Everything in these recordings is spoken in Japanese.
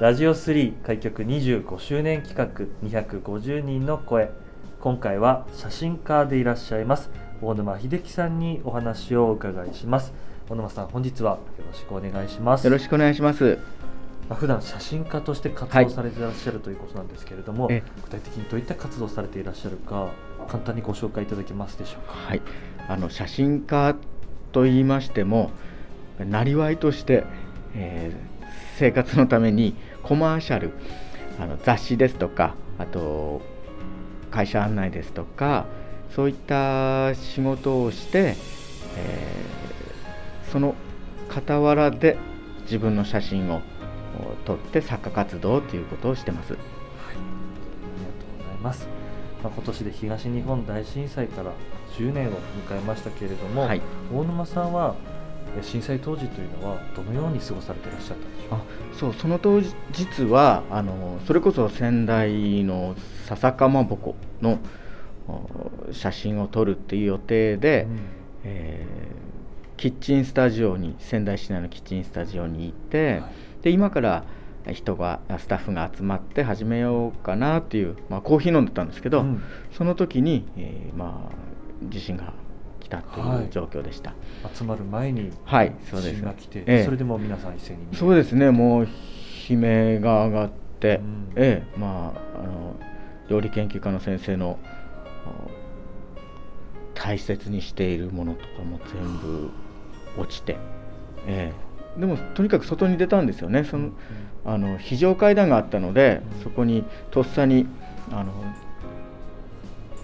ラジオ3開局25周年企画250人の声。今回は写真家でいらっしゃいます大沼秀樹さんにお話をお伺いします。大沼さん本日はよろしくお願いします。よろしくお願いします。まあ普段写真家として活動されていらっしゃる、ということなんですけれどもえ具体的にどういった活動をされていらっしゃるか簡単にご紹介いただけますでしょうか？はい。あの写真家と言いましてもなりわいとして、えー生活のためにコマーシャルあの雑誌ですとかあと会社案内ですとかそういった仕事をして、えーその傍らで自分の写真をお撮って作家活動ということをしてます。ありがとうございます、まあ、今年で東日本大震災から10年を迎えましたけれども、はい。大沼さんはえ震災当時というのはどのように過ごされていらっしゃったんでしょう？かあそうその当日はあのそれこそ仙台の笹かまぼこのお写真を撮るっていう予定で、うん。えーキッチンスタジオに仙台市内のキッチンスタジオに行って、はい。で今から人がスタッフが集まって始めようかなっていう、まあ、コーヒー飲んでたんですけど、うん。その時に、えーまあ、地震が来たとはいいう状況でした。集まる前にはい、そうです。が来て、ええ。それでもう皆さん一斉にそうですね、もう悲鳴が上がって、うん。ええ、まあ、あの料理研究家の先生のお大切にしているものとかも全部落ちて、ええ、でもとにかく外に出たんですよね、そのあの非常階段があったので、うん。そこにとっさにあの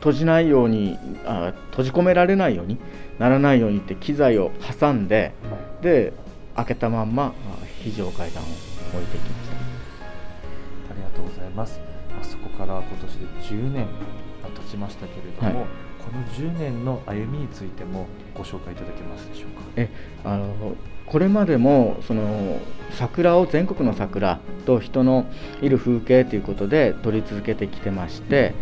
閉じないようにあ、閉じ込められないようにならないようにって機材を挟んで、はいで開けたまんまあ非常階段を置いてきましたありがとうございます。まあそこから今年で10年が経ちましたけれども、はいこの10年の歩みについてもご紹介いただけますでしょうか？えあのこれまでもその桜を全国の桜と人のいる風景ということで撮り続けてきてまして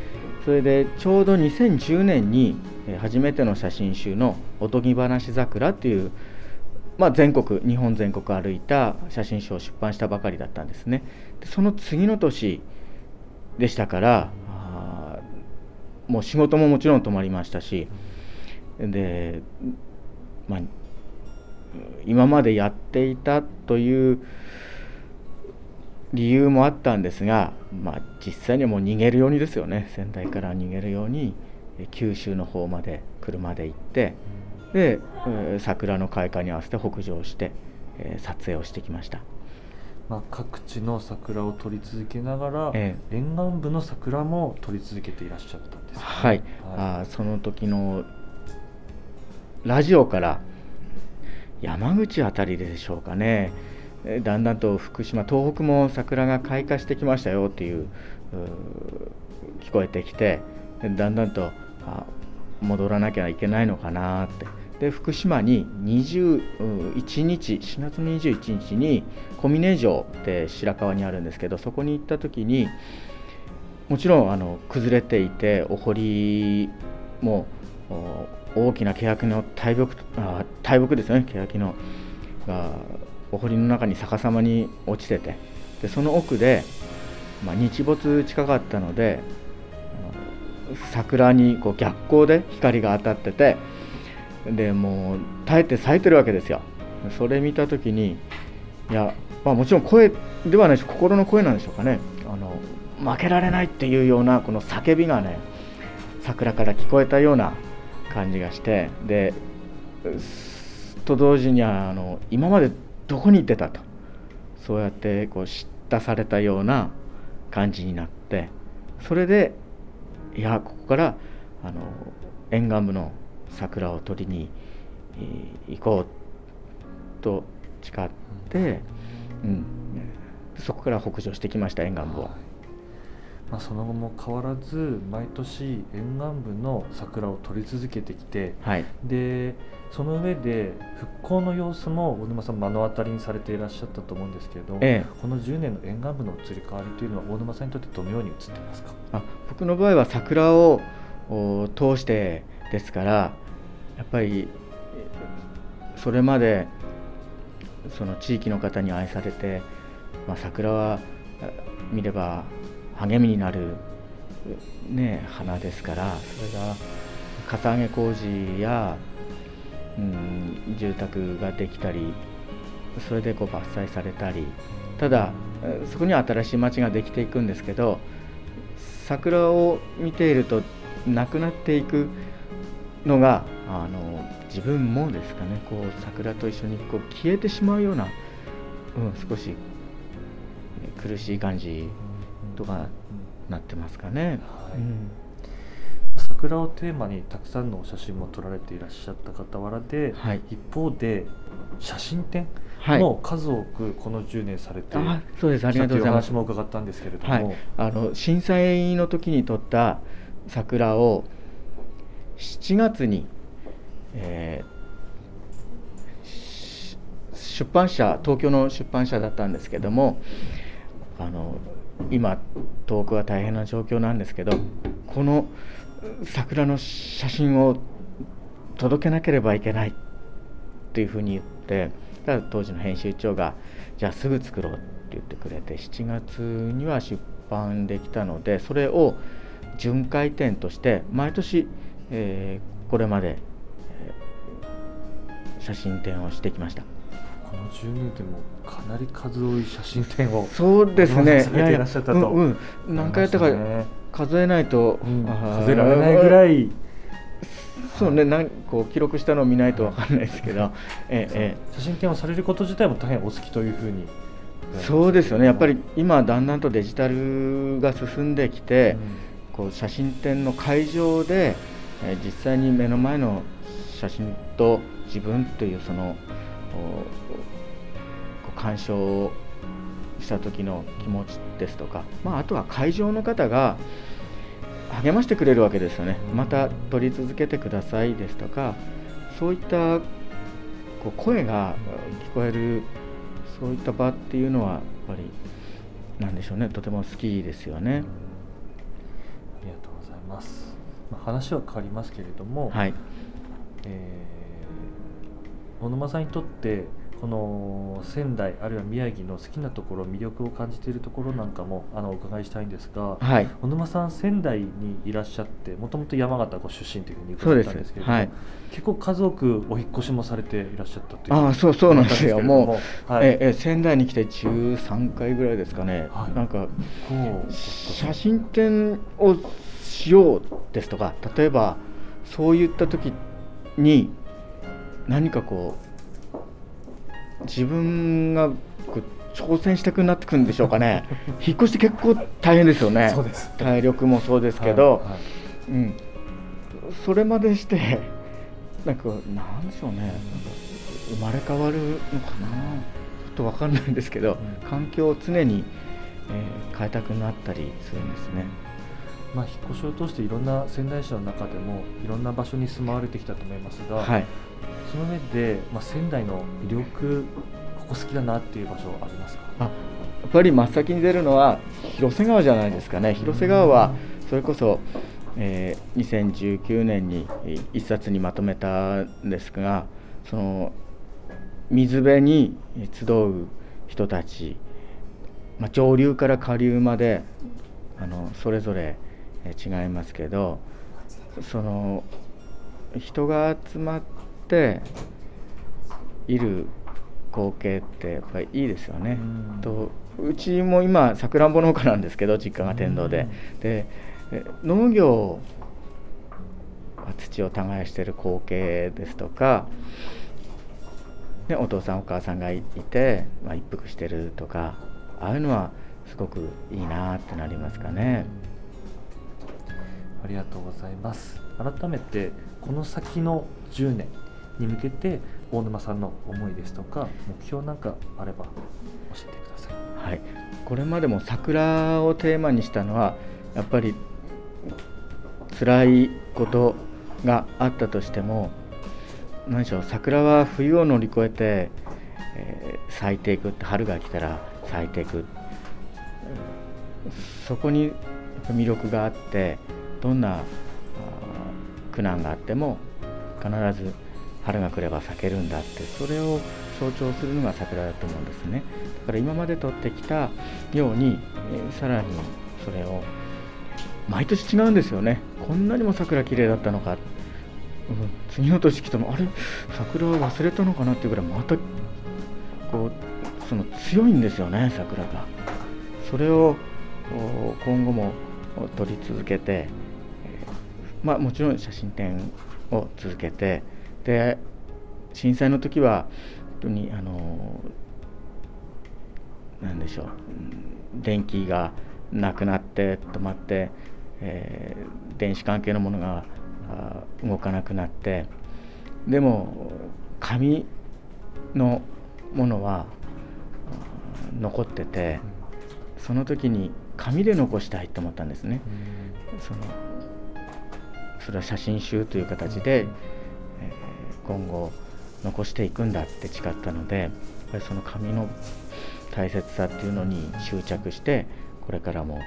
それでちょうど2010年に初めての写真集の「おとぎ話桜」っていう、まあ、全国日本全国歩いた写真集を出版したばかりだったんですね。でその次の年でしたからもう仕事ももちろん止まりましたしで、まあ、今までやっていたという理由もあったんですが、まあ、実際にはもう逃げるようにですよね。仙台から逃げるようにえ九州の方まで車で行ってで、えー桜の開花に合わせて北上して、えー撮影をしてきました。まあ、各地の桜を撮り続けながら、え沿岸部の桜も撮り続けていらっしゃったんですね、はい、あーその時のラジオから山口あたりでしょうかね。えーだんだんと福島東北も桜が開花してきましたよっていう聞こえてきてだんだんとあ戻らなきゃいけないのかなって。で福島に21日4月21日に小峰城って白川にあるんですけどそこに行った時にもちろんあの崩れていてお堀も大きな欅の大木あ大木ですね欅のがお堀の中に逆さまに落ちててでその奥で、まあ、日没近かったので桜にこう逆光で光が当たっててでもう耐えて咲いてるわけですよ。それ見た時にいや、まあ、もちろん声ではないし心の声なんでしょうかね。あの負けられないっていうようなこの叫びがね桜から聞こえたような感じがしてでと同時にあの今までどこに行ってたと。そうやってこう叱咤されたような感じになって。それでいやここからあの沿岸部の桜を取りに、えー行こうと誓って、うん、そこから北上してきました沿岸部を。はいまあ、その後も変わらず毎年沿岸部の桜を撮り続けてきてはい、でその上で復興の様子も大沼さん目の当たりにされていらっしゃったと思うんですけれど、ええ。この10年の沿岸部の移り変わりというのは大沼さんにとってどのように映っていますか？あ僕の場合は桜をお通してですからやっぱりえそれまでその地域の方に愛されて、まあ、桜はあ見れば励みになる、ね、花ですからそれがかさ上げ工事や、うん、住宅ができたりそれでこう伐採されたりただそこには新しい町ができていくんですけど桜を見ているとなくなっていくのがあの自分もですかねこう桜と一緒にこう消えてしまうような、うん、少し苦しい感じとかなってますかね。桜をテーマにたくさんのお写真も撮られていらっしゃった傍らで、はい。一方で写真展はい。も数多くこの10年されて、あそうです。ありがとうございます。も伺ったんですけれども、はい、あの震災の時に撮った桜を7月に、えーし出版社東京の出版社だったんですけどもあの今遠くは大変な状況なんですけどこの桜の写真を届けなければいけないっていうふうに言ってだ当時の編集長がじゃあすぐ作ろうって言ってくれて7月には出版できたのでそれを巡回展として毎年、えーこれまで、写真展をしてきました。この10年でもかなり数多い写真展をそうですね。されていらっしゃったとうんうん、何回やったかね。数えないと、うん。数えられないぐらい。そうねなんこう記録したのを見ないとわかんないですけど、えええ写真展をされること自体も大変お好きというふうに。えそうですよね。やっぱり今だんだんとデジタルが進んできて、こう写真展の会場で、えー実際に目の前の写真と自分というその鑑賞をした時の気持ちですとか、まあ、あとは会場の方が励ましてくれるわけですよね、うんまた撮り続けてくださいですとかそういったこう声が聞こえるそういった場っていうのはやっぱりなんでしょうね。とても好きですよね。ありがとうございます、まあ、話は変わりますけれども、はい、えー小沼さんにとってこの仙台あるいは宮城の好きなところ魅力を感じているところなんかもあのお伺いしたいんですが、はい、小沼さん仙台にいらっしゃってもともと山形ご出身というふうに伺ったんですけれども、はい。結構数多くお引っ越しもされていらっしゃったというああそうそうなんですよ。もう、う、はい、ええ仙台に来て13回ぐらいですかね、はい。なんか写真展をしようですとか例えばそういった時に何かこう自分がこう挑戦したくなってくるんでしょうかね。引っ越し結構大変ですよね。そうです。体力もそうですけど、はいはい。うん、それまでしてなんかなんでしょうね。生まれ変わるのかな。ちょっとわかんないんですけど、うん。環境を常に、えー変えたくなったりするんですね。まあ、引っ越しを通していろんな仙台市の中でもいろんな場所に住まわれてきたと思いますが、はい、その上で、まあ、仙台の魅力ここ好きだなっていう場所ありますか？あやっぱり真っ先に出るのは広瀬川じゃないですかね。広瀬川はそれこそ、えー2019年にえー一冊にまとめたんですがその水辺に集う人たち、まあ、上流から下流まであのそれぞれえー違いますけどその人が集まっている光景ってやっぱりいいですよね。うん。とうちも今さくらんぼ農家なんですけど実家が天童で、でえ農業は土を耕してる光景ですとか、ね、お父さんお母さんがいいて、まあ、一服してるとかああいうのはすごくいいなってなりますかね。ありがとうございます。改めてこの先の10年に向けて大沼さんの思いですとか目標なんかあれば教えてください。はい。これまでも桜をテーマにしたのはやっぱり辛いことがあったとしても何でしょう桜は冬を乗り越えて、えー、咲いていくって春が来たら咲いていく。そこに魅力があってどんな苦難があっても必ず春が来れば咲けるんだってそれを象徴するのが桜だと思うんですね。だから今まで取ってきたように、え、さらにそれを毎年違うんですよね。こんなにも桜綺麗だったのか、うん、次の年来てもあれ？桜は忘れたのかなっていうぐらいまたこうその強いんですよね桜が。それを今後も撮り続けて、まあ、もちろん写真展を続けてで震災の時は本当にあのなんでしょう電気がなくなって止まって、えー、電子関係のものが動かなくなってでも紙のものは残っててその時に紙で残したいと思ったんですね。そのそれは写真集という形で、えー、今後残していくんだって誓ったのでやっぱりその紙の大切さっていうのに執着してこれからもや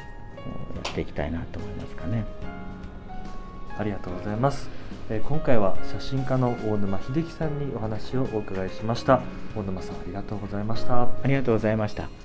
っていきたいなと思いますかね。ありがとうございます。えー、今回は写真家の大沼秀樹さんにお話をお伺いしました。大沼さんありがとうございました。ありがとうございました。